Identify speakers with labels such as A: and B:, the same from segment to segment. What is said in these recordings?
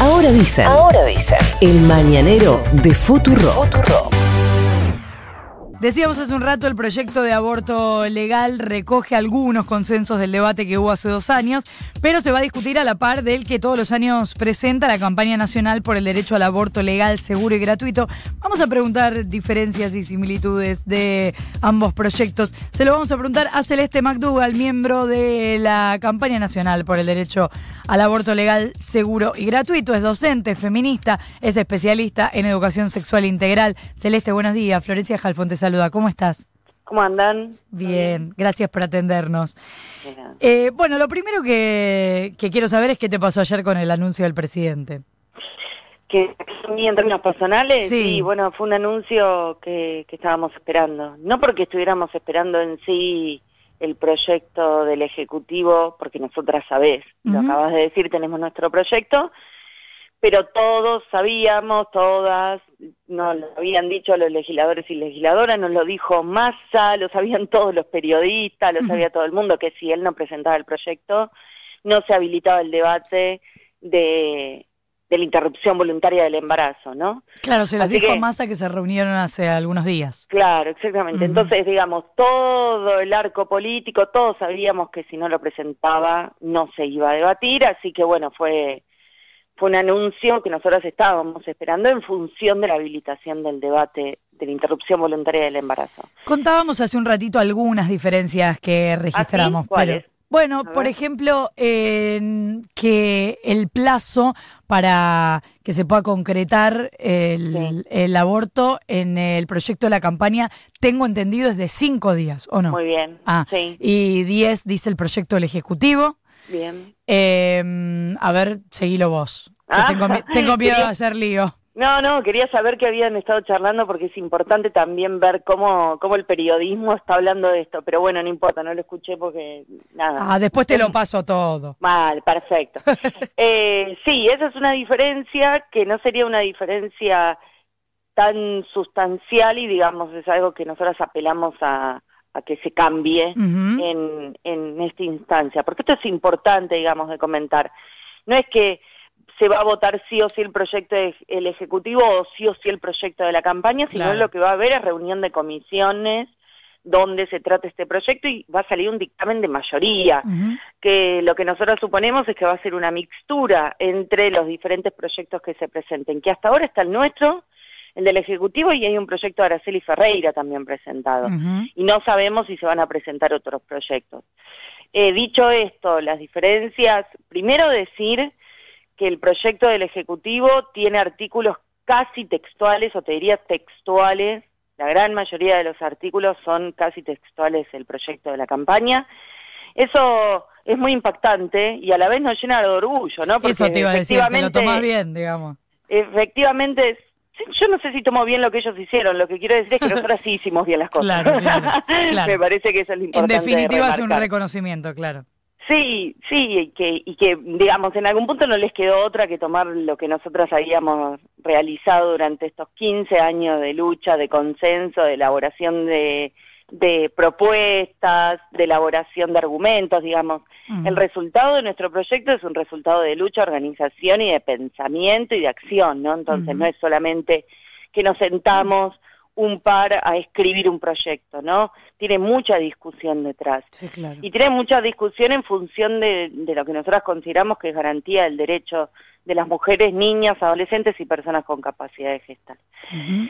A: Ahora dicen. Ahora dicen. El mañanero de Futuro.
B: Decíamos hace un rato, el proyecto de aborto legal recoge algunos consensos del debate que hubo hace dos años, pero se va a discutir a la par del que todos los años presenta la campaña nacional por el derecho al aborto legal, seguro y gratuito. Vamos a preguntar diferencias y similitudes de ambos proyectos. Se lo vamos a preguntar a Celeste McDougall, miembro de la campaña nacional por el derecho al aborto legal, seguro y gratuito. Es docente, feminista, es especialista en educación sexual integral. Celeste, buenos días. Florencia Jalfón te saluda. ¿Cómo estás?
C: ¿Cómo andan?
B: Bien, gracias por atendernos. Eh, bueno, lo primero que, que quiero saber es qué te pasó ayer con el anuncio del presidente.
C: Que en términos personales,
B: Sí.
C: bueno, fue un anuncio que, que estábamos esperando. No porque estuviéramos esperando en sí el proyecto del Ejecutivo, porque nosotras sabés, lo acabas de decir, tenemos nuestro proyecto, pero todos sabíamos, todas, nos lo habían dicho los legisladores y legisladoras, nos lo dijo Massa, lo sabían todos los periodistas, lo sabía todo el mundo, que si él no presentaba el proyecto, no se habilitaba el debate de, de la interrupción voluntaria del embarazo, ¿no?
B: Claro, se los
C: Así
B: dijo
C: que-
B: Massa que se reunieron hace algunos días.
C: Claro, exactamente. Entonces, digamos, todo el arco político, todos sabíamos que si no lo presentaba no se iba a debatir, así que bueno, fue, fue un anuncio que nosotros estábamos esperando en función de la habilitación del debate de la interrupción voluntaria del embarazo.
B: Contábamos hace un ratito algunas diferencias que registramos.
C: ¿Ah, sí? ¿Cuáles?
B: pero- bueno, por ejemplo, en que el plazo para que se pueda concretar el,
C: Sí.
B: el aborto en el proyecto de la campaña, tengo entendido, es de cinco días, ¿o no?
C: Muy bien.
B: Ah,
C: Sí,
B: y diez dice el proyecto del Ejecutivo.
C: Bien.
B: Eh, a ver, seguilo vos.
C: Ah.
B: tengo, mi- tengo miedo de hacer lío.
C: No, no, quería saber que habían estado charlando porque es importante también ver cómo, cómo el periodismo está hablando de esto, pero bueno, no importa, no lo escuché porque nada.
B: Ah, después te lo paso todo.
C: Mal, perfecto. Eh, sí, esa es una diferencia que no sería una diferencia tan sustancial y digamos es algo que nosotros apelamos a, a que se cambie en, en esta instancia, porque esto es importante, digamos, de comentar. No es que se va a votar sí o sí el proyecto de- el Ejecutivo o sí o sí el proyecto de la campaña, sino
B: Claro.
C: lo que va a haber es reunión de comisiones donde se trate este proyecto y va a salir un dictamen de mayoría que lo que nosotros suponemos es que va a ser una mixtura entre los diferentes proyectos que se presenten, que hasta ahora está el nuestro, el del Ejecutivo, y hay un proyecto de Araceli Ferreira también presentado. Y no sabemos si se van a presentar otros proyectos. Eh, dicho esto, las diferencias, primero decir que el proyecto del Ejecutivo tiene artículos casi textuales, o te diría textuales, la gran mayoría de los artículos son casi textuales el proyecto de la campaña. Eso es muy impactante y a la vez nos llena de orgullo, ¿no? Porque
B: Eso te iba a decir, te lo
C: efectivamente-
B: tomás bien, digamos.
C: Efectivamente, yo no sé si tomó bien lo que ellos hicieron, lo que quiero decir es que nosotros sí hicimos bien las cosas.
B: Claro, claro, claro.
C: Me parece que eso es lo
B: En
C: importante. de
B: definitiva es un reconocimiento, claro.
C: Sí, sí, y que, y que, digamos, en algún punto no les quedó otra que tomar lo que nosotros habíamos realizado durante estos 15 años de lucha, de consenso, de elaboración de, de propuestas, de elaboración de argumentos, digamos. El resultado de nuestro proyecto es un resultado de lucha, organización y de pensamiento y de acción, ¿no? Entonces no es solamente que nos sentamos un par a escribir un proyecto, ¿no? Tiene mucha discusión detrás.
B: Sí, claro.
C: Y tiene mucha discusión en función de, de lo que nosotras consideramos que es garantía del derecho de las mujeres, niñas, adolescentes y personas con capacidad de gestar.
B: Ujú.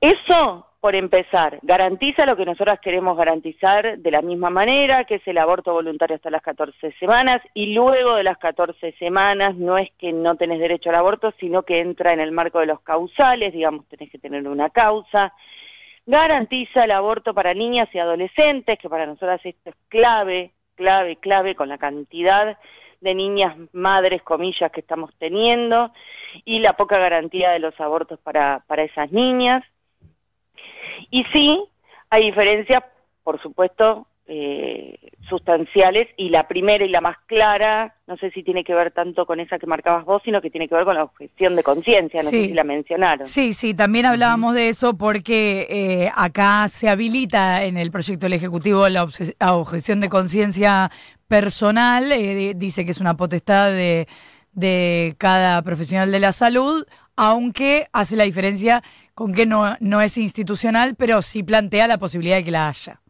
C: Eso, por empezar, garantiza lo que nosotras queremos garantizar de la misma manera, que es el aborto voluntario hasta las 14 semanas, y luego de las 14 semanas no es que no tenés derecho al aborto, sino que entra en el marco de los causales, digamos, tenés que tener una causa. Garantiza el aborto para niñas y adolescentes, que para nosotras esto es clave, clave, clave, con la cantidad de niñas madres, comillas, que estamos teniendo, y la poca garantía de los abortos para, para esas niñas. Y sí, hay diferencias, por supuesto, eh, sustanciales, y la primera y la más clara, no sé si tiene que ver tanto con esa que marcabas vos, sino que tiene que ver con la objeción de conciencia, no
B: Sí.
C: sé si la mencionaron.
B: Sí, sí, también hablábamos de eso porque eh, acá se habilita en el proyecto del Ejecutivo la, objeción de conciencia personal, eh, dice que es una potestad de, de cada profesional de la salud, aunque hace la diferencia con que no, no es institucional, pero sí plantea la posibilidad de que la haya.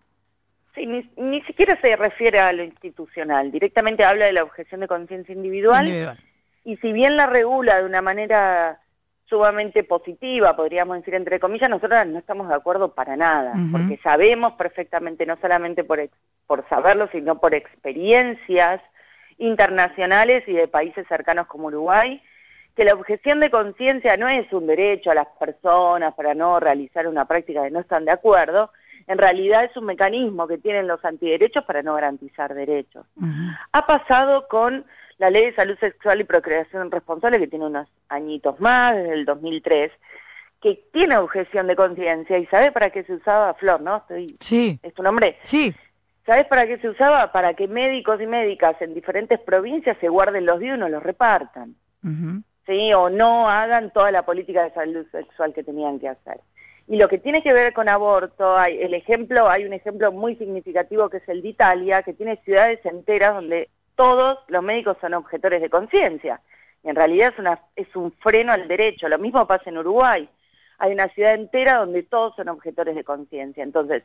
C: Sí, ni, siquiera se refiere a lo institucional, directamente habla de la objeción de conciencia individual, y si bien la regula de una manera sumamente positiva, podríamos decir entre comillas, nosotros no estamos de acuerdo para nada, porque sabemos perfectamente, no solamente por, por saberlo, sino por experiencias internacionales y de países cercanos como Uruguay, que la objeción de conciencia no es un derecho a las personas para no realizar una práctica que no están de acuerdo, en realidad es un mecanismo que tienen los antiderechos para no garantizar derechos. Ha pasado con la Ley de Salud Sexual y Procreación Responsable, que tiene unos añitos más, desde el 2003, que tiene objeción de conciencia y sabe para qué se usaba Flor, ¿no? Estoy,
B: sí.
C: ¿Es tu nombre?
B: Sí.
C: ¿Sabes para qué se usaba? Para que médicos y médicas en diferentes provincias se guarden los días y no los repartan. ¿Sí? O no hagan toda la política de salud sexual que tenían que hacer. Y lo que tiene que ver con aborto, hay el ejemplo, hay un ejemplo muy significativo que es el de Italia, que tiene ciudades enteras donde todos los médicos son objetores de conciencia. Y en realidad es, una, es un freno al derecho. Lo mismo pasa en Uruguay. Hay una ciudad entera donde todos son objetores de conciencia. Entonces,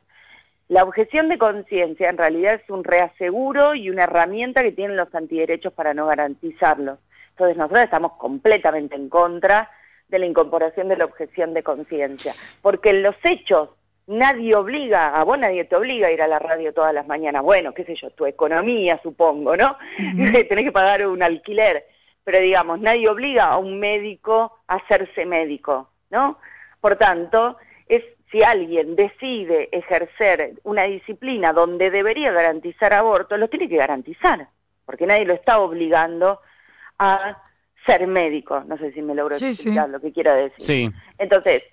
C: la objeción de conciencia en realidad es un reaseguro y una herramienta que tienen los antiderechos para no garantizarlo. Entonces nosotros estamos completamente en contra de la incorporación de la objeción de conciencia, porque en los hechos nadie obliga, a vos nadie te obliga a ir a la radio todas las mañanas, bueno, qué sé yo, tu economía supongo, ¿no? Tenés que pagar un alquiler, pero digamos, nadie obliga a un médico a hacerse médico, ¿no? Por tanto, es si alguien decide ejercer una disciplina donde debería garantizar aborto, lo tiene que garantizar, porque nadie lo está obligando a ser médico. No sé si me logro explicar lo que quiero decir.
D: Sí.
C: Entonces,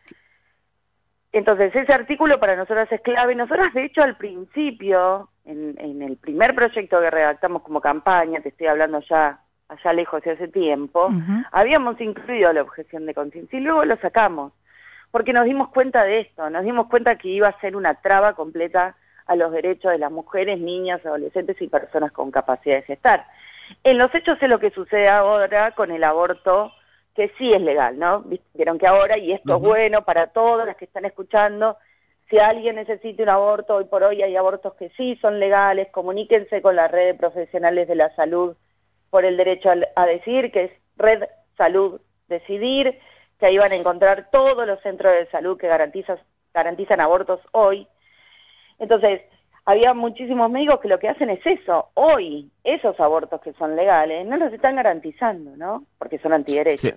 C: entonces ese artículo para nosotros es clave. Nosotros, de hecho, al principio, en, el primer proyecto que redactamos como campaña, te estoy hablando ya allá lejos de hace tiempo, habíamos incluido la objeción de conciencia y luego lo sacamos porque nos dimos cuenta de esto, nos dimos cuenta que iba a ser una traba completa a los derechos de las mujeres, niñas, adolescentes y personas con capacidad de gestar. En los hechos es lo que sucede ahora con el aborto, que sí es legal, ¿no? Vieron que ahora, y esto es bueno para todas las que están escuchando, si alguien necesita un aborto, hoy por hoy hay abortos que sí son legales, comuníquense con la red de profesionales de la salud por el derecho a, decir, que es Red Salud Decidir, que ahí van a encontrar todos los centros de salud que garantizan, garantizan abortos hoy. Entonces, había muchísimos médicos que lo que hacen es eso. Hoy, esos abortos que son legales, no los están garantizando, ¿no? Porque son antiderechos.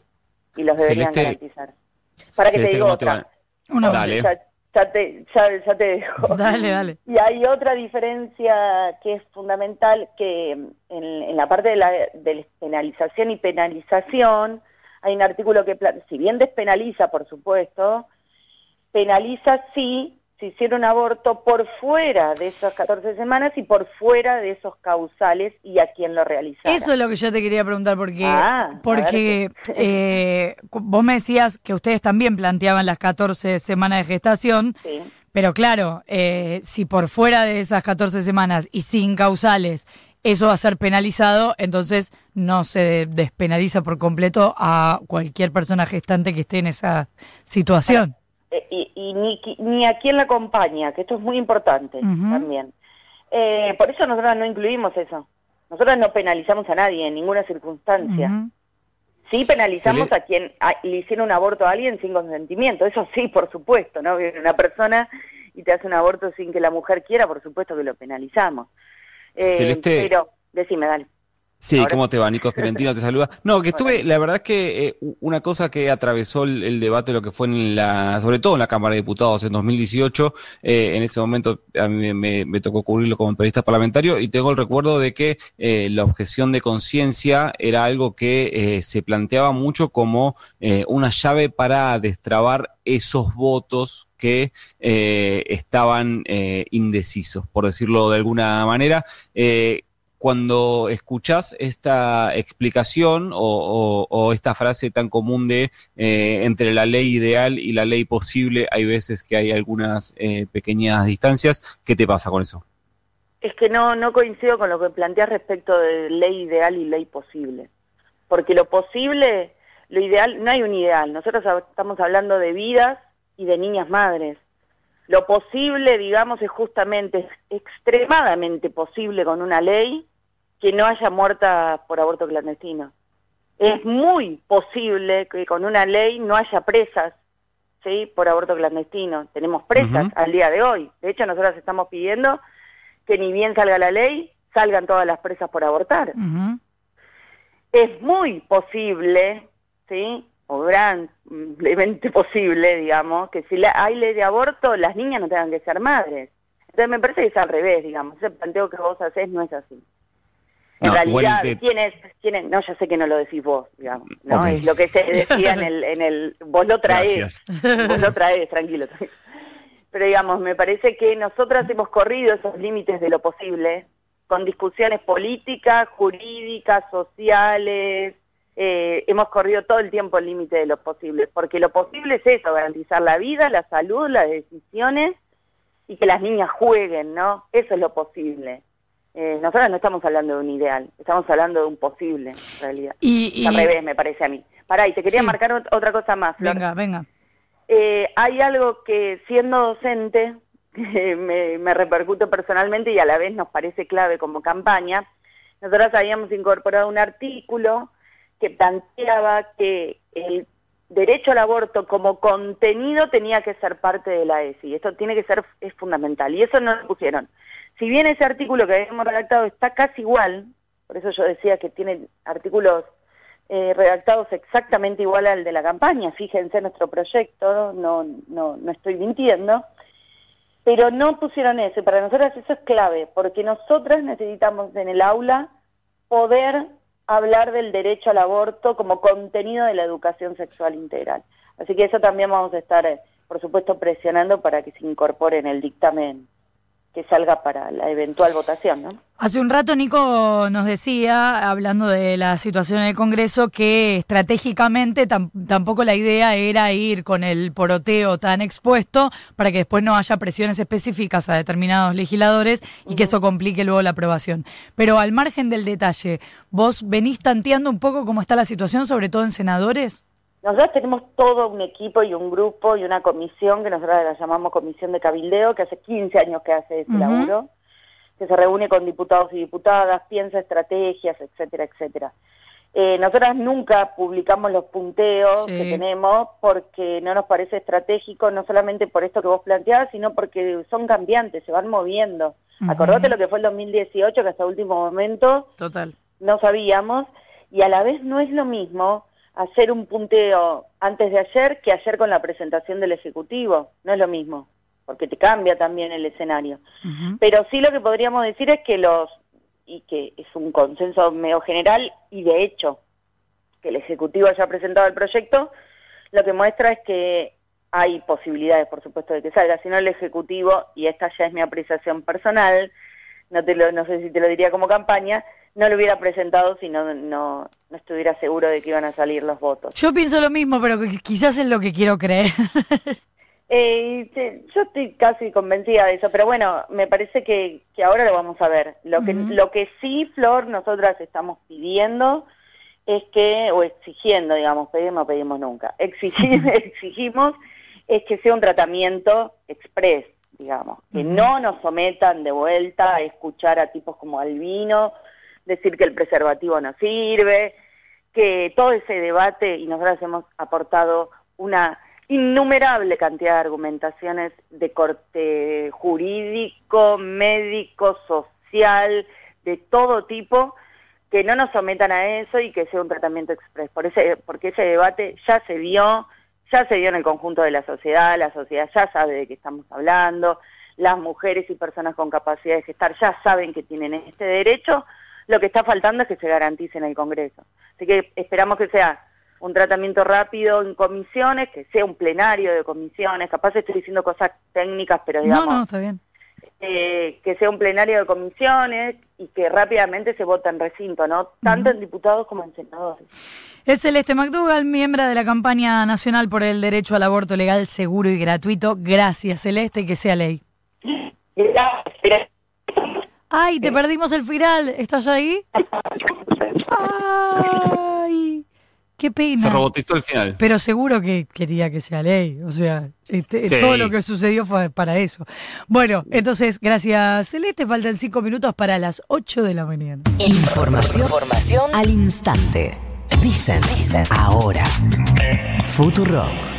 C: Y los deberían garantizar. Para que te diga otra.
D: dale.
C: Ya, te, ya, te dejo.
B: Dale, dale.
C: Y hay otra diferencia que es fundamental, que en, la parte de la de penalización y penalización, hay un artículo que, si bien despenaliza, por supuesto, penaliza sí si hiciera un aborto por fuera de esas 14 semanas y por fuera de esos causales y a quien lo realiza.
B: Eso es lo que yo te quería preguntar, porque, ah, porque eh, vos me decías que ustedes también planteaban las 14 semanas de gestación, pero claro, eh, si por fuera de esas 14 semanas y sin causales eso va a ser penalizado, entonces no se despenaliza por completo a cualquier persona gestante que esté en esa situación.
C: Eh, y, ni, ni, a quien la acompaña, que esto es muy importante también. Eh, por eso nosotros no incluimos eso. Nosotros no penalizamos a nadie en ninguna circunstancia. Sí penalizamos a quien le hicieron un aborto a alguien sin consentimiento, eso sí, por supuesto, ¿no? Viene una persona y te hace un aborto sin que la mujer quiera, por supuesto que lo penalizamos. Eh, pero, decime, dale.
D: Sí, ¿cómo te va? Nico Fiorentino te saluda. No, que estuve, la verdad es que eh, una cosa que atravesó el, debate, lo que fue en la, sobre todo en la Cámara de Diputados en 2018, eh, en ese momento a mí me, tocó cubrirlo como periodista parlamentario y tengo el recuerdo de que eh, la objeción de conciencia era algo que se planteaba mucho como una llave para destrabar esos votos que estaban indecisos, por decirlo de alguna manera cuando escuchas esta explicación o, esta frase tan común de eh, entre la ley ideal y la ley posible, hay veces que hay algunas eh, pequeñas distancias. ¿Qué te pasa con eso?
C: Es que no, no coincido con lo que planteas respecto de ley ideal y ley posible. porque lo posible, lo ideal, no hay un ideal, nosotros estamos hablando de vidas y de niñas madres. Lo posible, digamos, es justamente, extremadamente posible con una ley que no haya muerta por aborto clandestino. Es muy posible que con una ley no haya presas ¿sí? por aborto clandestino. Tenemos presas al día de hoy. De hecho, nosotros estamos pidiendo que ni bien salga la ley, salgan todas las presas por abortar. Es muy posible, ¿sí? o grandemente posible, digamos, que si hay ley de aborto, las niñas no tengan que ser madres. Entonces me parece que es al revés, digamos, ese planteo que vos haces no es así. En realidad, ¿quién, es, ¿quién No, ya sé que no lo decís vos, digamos, ¿no? Es lo que se decía en el, en el... Vos lo traes, vos lo traes, tranquilo. Pero digamos, me parece que nosotras hemos corrido esos límites de lo posible, con discusiones políticas, jurídicas, sociales, eh, hemos corrido todo el tiempo el límite de lo posible, porque lo posible es eso, garantizar la vida, la salud, las decisiones y que las niñas jueguen, ¿no? Eso es lo posible. Eh, nosotros no estamos hablando de un ideal, estamos hablando de un posible, en realidad. Y, Al revés, me parece a mí. Pará, y te quería marcar otra cosa más,
B: Venga, venga.
C: Eh, hay algo que siendo docente me, me repercute personalmente y a la vez nos parece clave como campaña. Nosotros habíamos incorporado un artículo que planteaba que el derecho al aborto como contenido tenía que ser parte de la ESI. Esto tiene que ser, es fundamental. Y eso no lo pusieron. Si bien ese artículo que habíamos redactado está casi igual, por eso yo decía que tiene artículos eh, redactados exactamente igual al de la campaña, fíjense nuestro proyecto, no, no, no estoy mintiendo, pero no pusieron eso. Para nosotras eso es clave, porque nosotras necesitamos en el aula poder hablar del derecho al aborto como contenido de la educación sexual integral. Así que eso también vamos a estar, eh, por supuesto, presionando para que se incorpore en el dictamen que salga para la eventual votación, ¿no?
B: Hace un rato Nico nos decía, hablando de la situación en el Congreso, que estratégicamente tampoco la idea era ir con el poroteo tan expuesto para que después no haya presiones específicas a determinados legisladores y que eso complique luego la aprobación. Pero al margen del detalle, ¿vos venís tanteando un poco cómo está la situación, sobre todo en senadores?
C: Nosotros tenemos todo un equipo y un grupo y una comisión que nosotros la llamamos Comisión de Cabildeo, que hace 15 años que hace ese laburo, que se reúne con diputados y diputadas, piensa estrategias, etcétera, etcétera. Eh, nosotras nunca publicamos los punteos que tenemos porque no nos parece estratégico, no solamente por esto que vos planteabas, sino porque son cambiantes, se van moviendo. Acordate lo que fue el 2018, que hasta el último momento
B: Total.
C: no sabíamos, y a la vez no es lo mismo hacer un punteo antes de ayer que ayer con la presentación del Ejecutivo. No es lo mismo, porque te cambia también el escenario. Pero sí lo que podríamos decir es que los, y que es un consenso medio general, y de hecho, que el Ejecutivo haya presentado el proyecto, lo que muestra es que hay posibilidades, por supuesto, de que salga, sino el Ejecutivo, y esta ya es mi apreciación personal, no, te lo, no sé si te lo diría como campaña, no lo hubiera presentado si no, no, estuviera seguro de que iban a salir los votos.
B: Yo pienso lo mismo, pero quizás es lo que quiero creer.
C: eh, yo estoy casi convencida de eso, pero bueno, me parece que, que ahora lo vamos a ver. Lo que, lo que sí, Flor, nosotras estamos pidiendo es que, o exigiendo, digamos, pedimos, pedimos nunca, exigir, exigimos es que sea un tratamiento express, digamos, que no nos sometan de vuelta a escuchar a tipos como Albino decir que el preservativo no sirve, que todo ese debate, y nosotros hemos aportado una innumerable cantidad de argumentaciones de corte jurídico, médico, social, de todo tipo, que no nos sometan a eso y que sea un tratamiento express, por ese, porque ese debate ya se vio, ya se dio en el conjunto de la sociedad, la sociedad ya sabe de qué estamos hablando, las mujeres y personas con capacidad de gestar ya saben que tienen este derecho, lo que está faltando es que se garantice en el Congreso. Así que esperamos que sea un tratamiento rápido en comisiones, que sea un plenario de comisiones, capaz estoy diciendo cosas técnicas, pero digamos...
B: No, no, está bien.
C: Eh, que sea un plenario de comisiones y que rápidamente se vote en recinto, ¿no? Tanto en diputados como en senadores.
B: Es Celeste McDougall, miembro de la campaña nacional por el derecho al aborto legal, seguro y gratuito. Gracias, Celeste, y que sea ley.
C: Gracias.
B: Ay, te perdimos el final. ¿Estás ahí? Ay. qué pena.
D: Se robotizó el final.
B: Pero seguro que quería que sea ley. O sea, este,
D: Sí.
B: todo lo que sucedió fue para eso. Bueno, entonces, gracias Celeste. Faltan cinco minutos para las 8 de la mañana.
A: Información, información al instante. Dicen, dicen, ahora. Futurock.